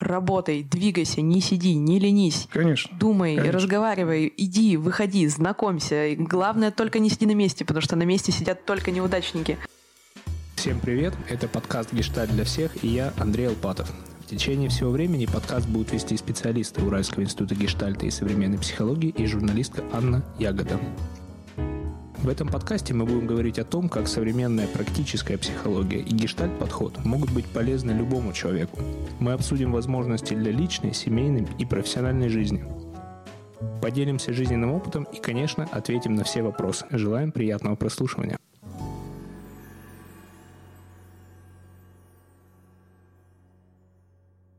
Работай, двигайся, не сиди, не ленись. Конечно. Думай, Конечно. разговаривай, иди, выходи, знакомься. И главное, только не сиди на месте, потому что на месте сидят только неудачники. Всем привет, это подкаст «Гештальт для всех» и я, Андрей Алпатов. В течение всего времени подкаст будут вести специалисты Уральского института гештальта и современной психологии и журналистка Анна Ягода. В этом подкасте мы будем говорить о том, как современная практическая психология и гештальт-подход могут быть полезны любому человеку. Мы обсудим возможности для личной, семейной и профессиональной жизни. Поделимся жизненным опытом и, конечно, ответим на все вопросы. Желаем приятного прослушивания.